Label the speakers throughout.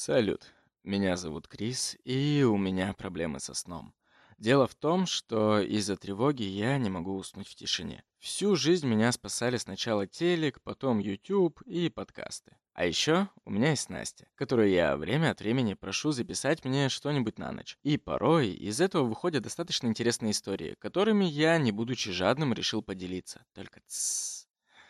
Speaker 1: Салют, меня зовут Крис, и у меня проблемы со сном. Дело в том, что из-за тревоги я не могу уснуть в тишине. Всю жизнь меня спасали сначала телек, потом YouTube и подкасты. А еще у меня есть Настя, которую я время от времени прошу записать мне что-нибудь на ночь. И порой из этого выходят достаточно интересные истории, которыми я, не будучи жадным, решил поделиться. Только тссс.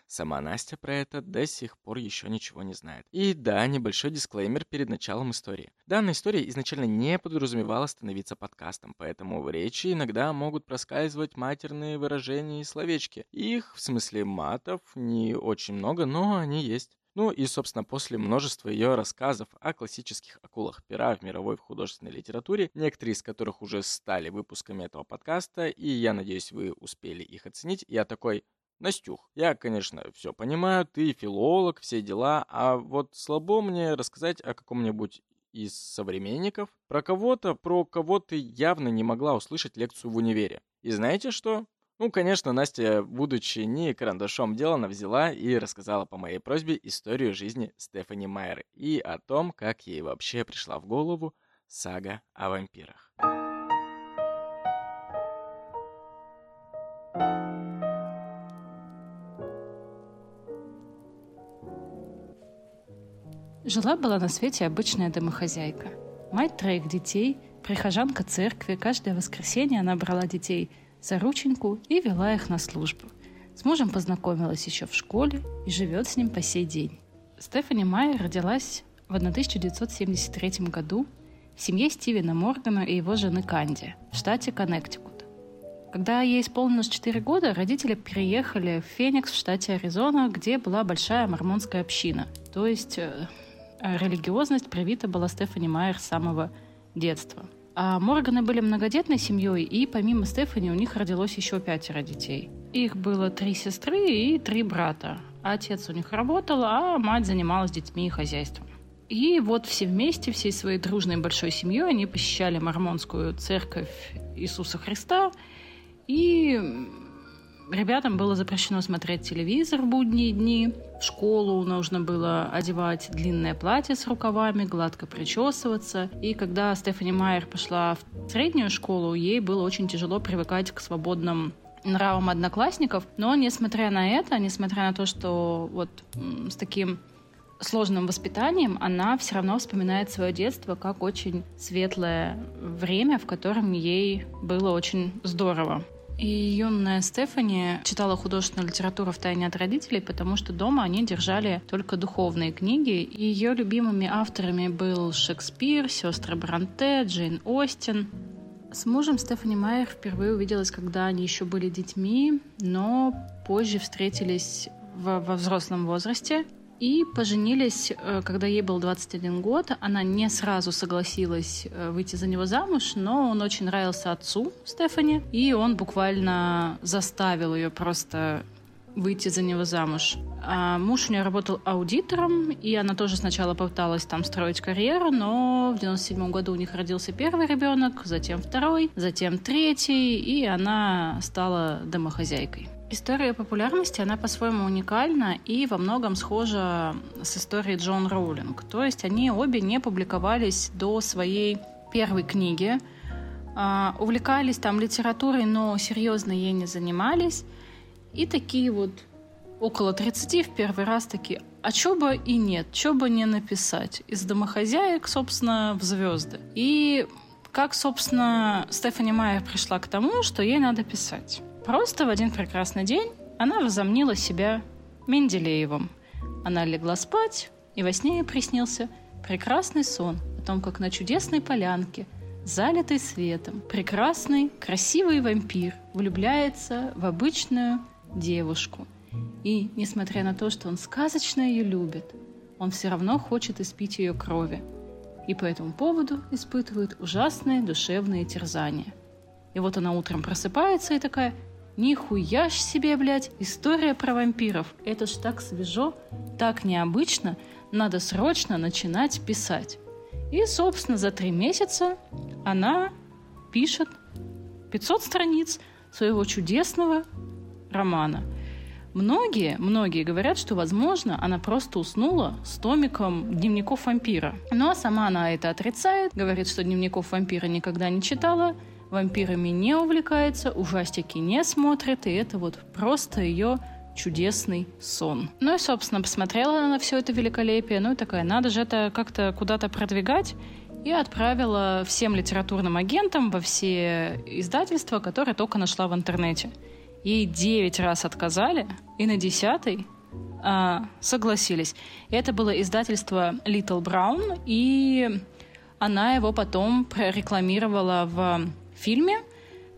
Speaker 1: Сама Настя про это до сих пор еще ничего не знает. И да, небольшой дисклеймер перед началом истории. Данная история изначально не подразумевала становиться подкастом, поэтому в речи иногда могут проскальзывать матерные выражения и словечки. Их, в смысле матов, не очень много, но они есть. Ну и, собственно, после множества ее рассказов о классических акулах пера в мировой художественной литературе, некоторые из которых уже стали выпусками этого подкаста, и я надеюсь, вы успели их оценить, я такой, Настюх, я, конечно, все понимаю, ты филолог, все дела, а вот слабо мне рассказать о каком-нибудь из современников. Про кого-то, про кого ты явно не могла услышать лекцию в универе. И знаете что? Ну, конечно, Настя, будучи не карандашом делана, взяла и рассказала по моей просьбе историю жизни Стефани Майер и о том, как ей вообще пришла в голову сага о вампирах.
Speaker 2: Жила-была на свете обычная домохозяйка. Мать троих детей, прихожанка церкви, каждое воскресенье она брала детей за рученьку и вела их на службу. С мужем познакомилась еще в школе и живет с ним по сей день. Стефани Майер родилась в 1973 году в семье Стивена Моргана и его жены Канди в штате Коннектикут. Когда ей исполнилось 4 года, родители переехали в Феникс в штате Аризона, где была большая мормонская община, то есть э, религиозность привита была Стефани Майер с самого детства. А Морганы были многодетной семьей, и помимо Стефани у них родилось еще пятеро детей. Их было три сестры и три брата. Отец у них работал, а мать занималась детьми и хозяйством. И вот все вместе, всей своей дружной большой семьей, они посещали Мормонскую церковь Иисуса Христа и Ребятам было запрещено смотреть телевизор в будние дни. В школу нужно было одевать длинное платье с рукавами, гладко причесываться. И когда Стефани Майер пошла в среднюю школу, ей было очень тяжело привыкать к свободным нравам одноклассников. Но, несмотря на это, несмотря на то, что вот с таким сложным воспитанием, она все равно вспоминает свое детство как очень светлое время, в котором ей было очень здорово. И юная Стефани читала художественную литературу в тайне от родителей, потому что дома они держали только духовные книги. И ее любимыми авторами был Шекспир, сестры Бранте, Джейн Остин. С мужем Стефани Майер впервые увиделась, когда они еще были детьми, но позже встретились во, во взрослом возрасте. И поженились, э, когда ей был 21 год. Она не сразу согласилась э, выйти за него замуж, но он очень нравился отцу Стефани, и он буквально заставил ее просто выйти за него замуж. А муж у нее работал аудитором, и она тоже сначала пыталась там строить карьеру, но в 97 году у них родился первый ребенок, затем второй, затем третий, и она стала домохозяйкой. История популярности, она по-своему уникальна и во многом схожа с историей Джон Роулинг. То есть они обе не публиковались до своей первой книги, а, увлекались там литературой, но серьезно ей не занимались. И такие вот около 30 в первый раз такие, а чё бы и нет, чё бы не написать. Из домохозяек, собственно, в звезды. И как, собственно, Стефани Майер пришла к тому, что ей надо писать. Просто в один прекрасный день она возомнила себя Менделеевым. Она легла спать, и во сне ей приснился прекрасный сон о том, как на чудесной полянке, залитой светом, прекрасный, красивый вампир влюбляется в обычную девушку. И, несмотря на то, что он сказочно ее любит, он все равно хочет испить ее крови. И по этому поводу испытывает ужасные душевные терзания. И вот она утром просыпается и такая – Нихуя ж себе, блядь, история про вампиров. Это ж так свежо, так необычно, надо срочно начинать писать. И, собственно, за три месяца она пишет 500 страниц своего чудесного романа. Многие, многие говорят, что, возможно, она просто уснула с томиком дневников вампира. Но сама она это отрицает, говорит, что дневников вампира никогда не читала, вампирами не увлекается, ужастики не смотрит, и это вот просто ее чудесный сон. Ну и, собственно, посмотрела она на все это великолепие, ну и такая, надо же это как-то куда-то продвигать, и отправила всем литературным агентам во все издательства, которые только нашла в интернете. Ей девять раз отказали, и на десятый а, согласились. Это было издательство Little Brown, и она его потом прорекламировала в фильме.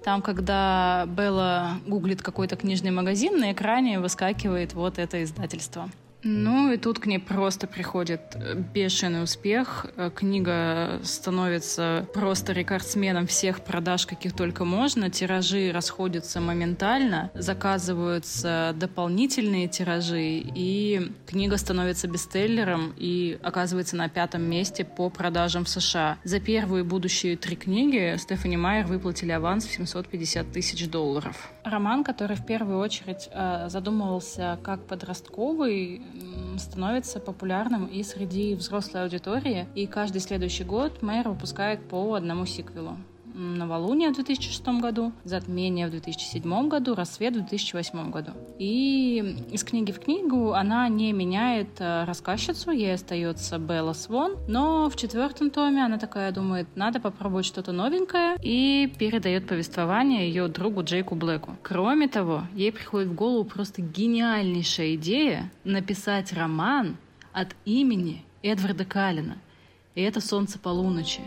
Speaker 2: Там, когда Белла гуглит какой-то книжный магазин, на экране выскакивает вот это издательство. Ну и тут к ней просто приходит э, бешеный успех. Э, книга становится просто рекордсменом всех продаж, каких только можно. Тиражи расходятся моментально, заказываются дополнительные тиражи, и книга становится бестселлером и оказывается на пятом месте по продажам в США. За первые будущие три книги Стефани Майер выплатили аванс в 750 тысяч долларов. Роман, который в первую очередь э, задумывался как подростковый, становится популярным и среди взрослой аудитории, и каждый следующий год Мэйр выпускает по одному сиквелу. Новолуние в 2006 году, Затмение в 2007 году, Рассвет в 2008 году. И из книги в книгу она не меняет э, рассказчицу, ей остается Белла Свон, но в четвертом томе она такая думает, надо попробовать что-то новенькое, и передает повествование ее другу Джейку Блэку. Кроме того, ей приходит в голову просто гениальнейшая идея написать роман от имени Эдварда Каллина. И это «Солнце полуночи».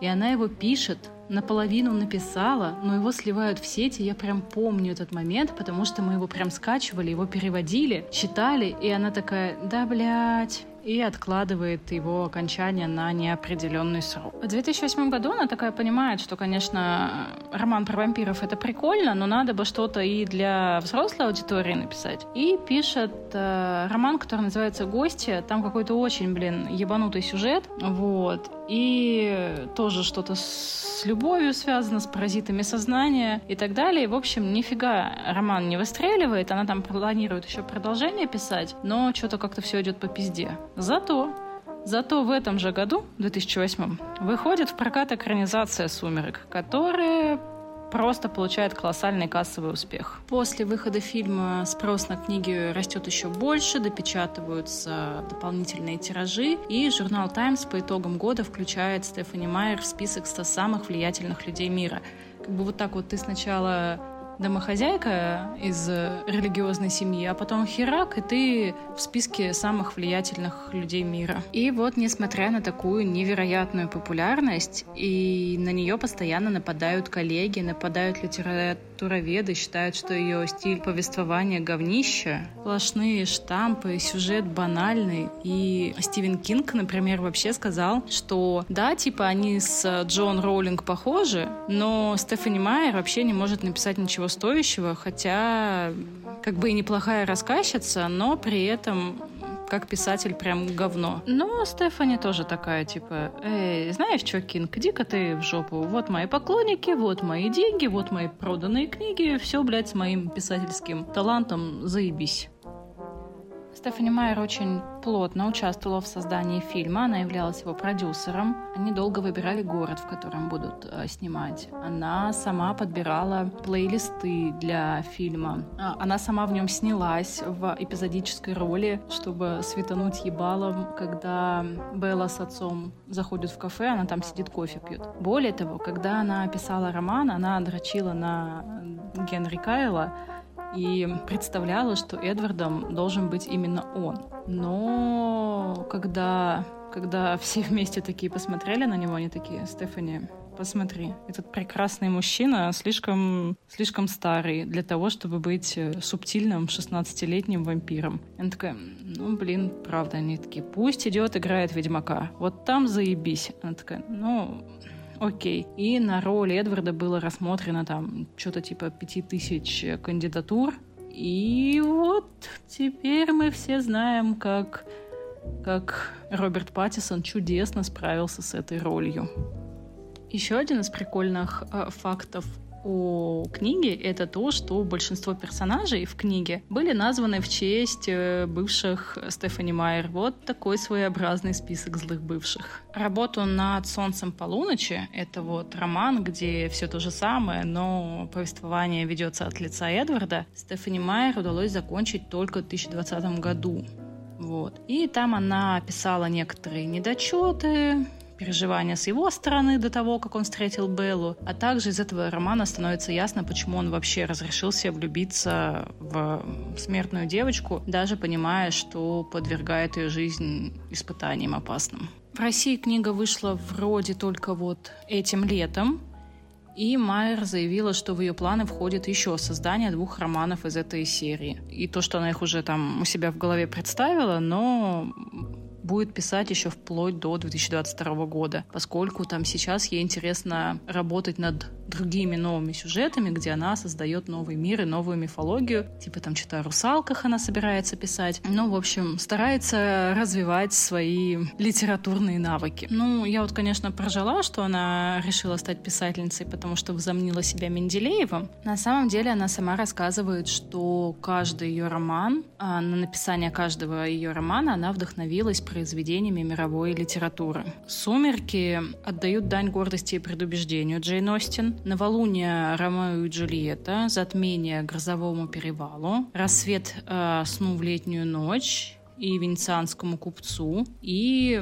Speaker 2: И она его пишет наполовину написала, но его сливают в сети. Я прям помню этот момент, потому что мы его прям скачивали, его переводили, читали, и она такая, да, блядь, и откладывает его окончание на неопределенный срок. В 2008 году она такая понимает, что, конечно, роман про вампиров это прикольно, но надо бы что-то и для взрослой аудитории написать. И пишет э, роман, который называется «Гости». Там какой-то очень, блин, ебанутый сюжет. Вот. И тоже что-то с любовью связано, с паразитами сознания и так далее. В общем, нифига роман не выстреливает. Она там планирует еще продолжение писать, но что-то как-то все идет по пизде. Зато Зато в этом же году, 2008, выходит в прокат экранизация «Сумерек», которая просто получает колоссальный кассовый успех. После выхода фильма спрос на книги растет еще больше, допечатываются дополнительные тиражи, и журнал Times по итогам года включает Стефани Майер в список 100 самых влиятельных людей мира. Как бы вот так вот ты сначала домохозяйка из религиозной семьи, а потом херак, и ты в списке самых влиятельных людей мира. И вот, несмотря на такую невероятную популярность, и на нее постоянно нападают коллеги, нападают литературоведы, считают, что ее стиль повествования говнища, сплошные штампы, сюжет банальный. И Стивен Кинг, например, вообще сказал, что да, типа они с Джон Роулинг похожи, но Стефани Майер вообще не может написать ничего стоящего, хотя как бы и неплохая рассказчица, но при этом как писатель прям говно. Но Стефани тоже такая, типа, эй, знаешь что, Кинг, иди-ка ты в жопу. Вот мои поклонники, вот мои деньги, вот мои проданные книги. Все, блядь, с моим писательским талантом заебись. Стефани Майер очень плотно участвовала в создании фильма, она являлась его продюсером. Они долго выбирали город, в котором будут э, снимать. Она сама подбирала плейлисты для фильма. А, она сама в нем снялась в эпизодической роли, чтобы светануть ебалом, когда Белла с отцом заходят в кафе, она там сидит кофе пьет. Более того, когда она писала роман, она дрочила на Генри Кайла, и представляла, что Эдвардом должен быть именно он. Но когда, когда все вместе такие посмотрели на него, они такие, Стефани, посмотри, этот прекрасный мужчина слишком, слишком старый для того, чтобы быть э, субтильным 16-летним вампиром. Она такая, ну, блин, правда, они такие, пусть идет, играет Ведьмака. Вот там заебись. Она такая, ну, Окей. И на роль Эдварда было рассмотрено там что-то типа пяти тысяч кандидатур. И вот теперь мы все знаем, как, как Роберт Паттисон чудесно справился с этой ролью. Еще один из прикольных э, фактов у книги, это то, что большинство персонажей в книге были названы в честь э, бывших Стефани Майер. Вот такой своеобразный список злых бывших. Работу над «Солнцем полуночи» — это вот роман, где все то же самое, но повествование ведется от лица Эдварда. Стефани Майер удалось закончить только в 2020 году. Вот. И там она писала некоторые недочеты, переживания с его стороны до того, как он встретил Беллу, а также из этого романа становится ясно, почему он вообще разрешил себе влюбиться в смертную девочку, даже понимая, что подвергает ее жизнь испытаниям опасным. В России книга вышла вроде только вот этим летом, и Майер заявила, что в ее планы входит еще создание двух романов из этой серии. И то, что она их уже там у себя в голове представила, но будет писать еще вплоть до 2022 года, поскольку там сейчас ей интересно работать над другими новыми сюжетами, где она создает новый мир и новую мифологию. Типа там что-то о русалках она собирается писать. Ну, в общем, старается развивать свои литературные навыки. Ну, я вот, конечно, прожила, что она решила стать писательницей, потому что возомнила себя Менделеевым. На самом деле она сама рассказывает, что каждый ее роман, а на написание каждого ее романа она вдохновилась произведениями мировой литературы. «Сумерки» отдают дань гордости и предубеждению Джейн Остин, Новолуние Ромео и Джульетта, Затмение Грозовому перевалу, Рассвет э, сну в летнюю ночь и Венецианскому купцу. И,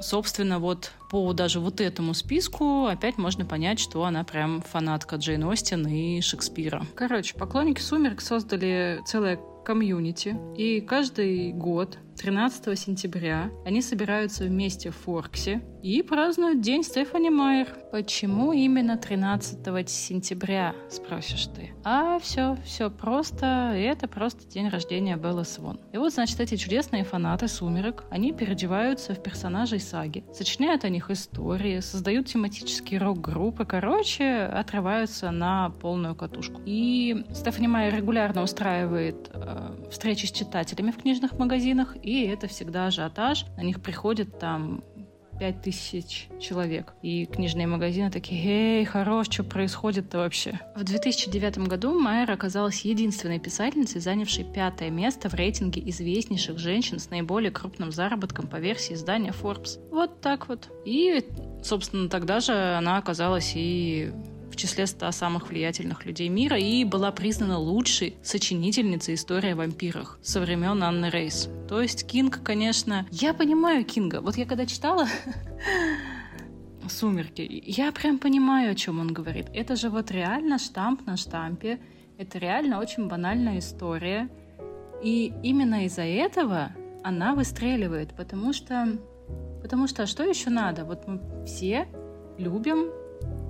Speaker 2: собственно, вот по даже вот этому списку опять можно понять, что она прям фанатка Джейн Остин и Шекспира. Короче, поклонники «Сумерек» создали целое комьюнити, и каждый год 13 сентября они собираются вместе в Форксе и празднуют День Стефани Майер. Почему именно 13 сентября, спросишь ты? А все, все просто, это просто день рождения Беллы Свон. И вот, значит, эти чудесные фанаты «Сумерек», они переодеваются в персонажей саги, сочиняют о них истории, создают тематические рок-группы, короче, отрываются на полную катушку. И Стефани Майер регулярно устраивает э, встречи с читателями в книжных магазинах и это всегда ажиотаж. На них приходит там пять тысяч человек. И книжные магазины такие, эй, хорош, что происходит-то вообще? В 2009 году Майер оказалась единственной писательницей, занявшей пятое место в рейтинге известнейших женщин с наиболее крупным заработком по версии издания Forbes. Вот так вот. И, собственно, тогда же она оказалась и в числе 100 самых влиятельных людей мира и была признана лучшей сочинительницей истории о вампирах со времен Анны Рейс. То есть Кинг, конечно... Я понимаю Кинга. Вот я когда читала «Сумерки», я прям понимаю, о чем он говорит. Это же вот реально штамп на штампе. Это реально очень банальная история. И именно из-за этого она выстреливает, потому что... Потому что а что еще надо? Вот мы все любим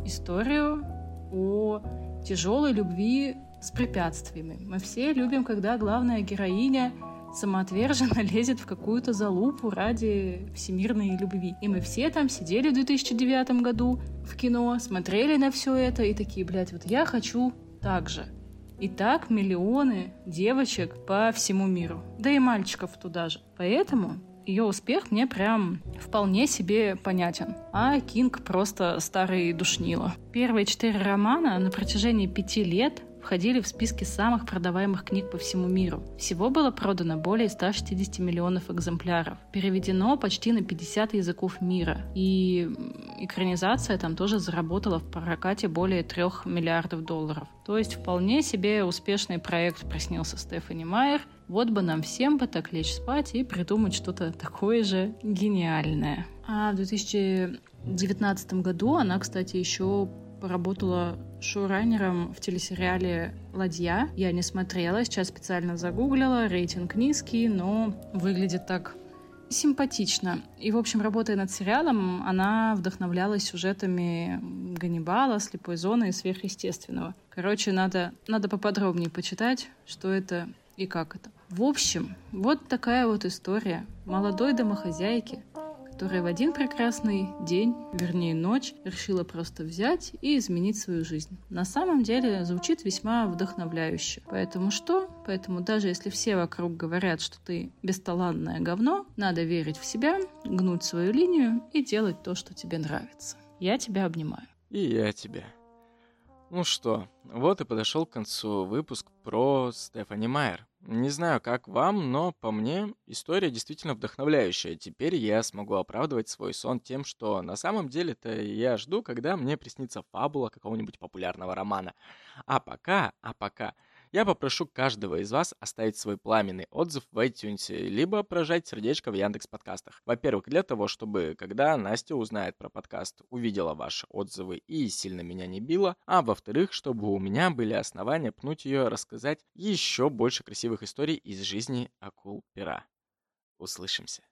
Speaker 2: историю о тяжелой любви с препятствиями. Мы все любим, когда главная героиня самоотверженно лезет в какую-то залупу ради всемирной любви. И мы все там сидели в 2009 году в кино, смотрели на все это и такие, блядь, вот я хочу так же. И так миллионы девочек по всему миру. Да и мальчиков туда же. Поэтому ее успех мне прям вполне себе понятен. А Кинг просто старый душнило. Первые четыре романа на протяжении пяти лет входили в списки самых продаваемых книг по всему миру. Всего было продано более 160 миллионов экземпляров. Переведено почти на 50 языков мира. И экранизация там тоже заработала в прокате более 3 миллиардов долларов. То есть вполне себе успешный проект приснился Стефани Майер, вот бы нам всем бы так лечь спать и придумать что-то такое же гениальное. А в 2019 году она, кстати, еще поработала шоураннером в телесериале «Ладья». Я не смотрела, сейчас специально загуглила, рейтинг низкий, но выглядит так симпатично. И, в общем, работая над сериалом, она вдохновлялась сюжетами Ганнибала, Слепой зоны и сверхъестественного. Короче, надо, надо поподробнее почитать, что это и как это. В общем, вот такая вот история молодой домохозяйки, которая в один прекрасный день, вернее ночь, решила просто взять и изменить свою жизнь. На самом деле звучит весьма вдохновляюще. Поэтому что? Поэтому даже если все вокруг говорят, что ты бесталанное говно, надо верить в себя, гнуть свою линию и делать то, что тебе нравится. Я тебя обнимаю.
Speaker 1: И я тебя. Ну что, вот и подошел к концу выпуск про Стефани Майер. Не знаю, как вам, но по мне история действительно вдохновляющая. Теперь я смогу оправдывать свой сон тем, что на самом деле-то я жду, когда мне приснится фабула какого-нибудь популярного романа. А пока, а пока я попрошу каждого из вас оставить свой пламенный отзыв в iTunes, либо прожать сердечко в Яндекс подкастах. Во-первых, для того, чтобы, когда Настя узнает про подкаст, увидела ваши отзывы и сильно меня не била, а во-вторых, чтобы у меня были основания пнуть ее рассказать еще больше красивых историй из жизни акул пера. Услышимся.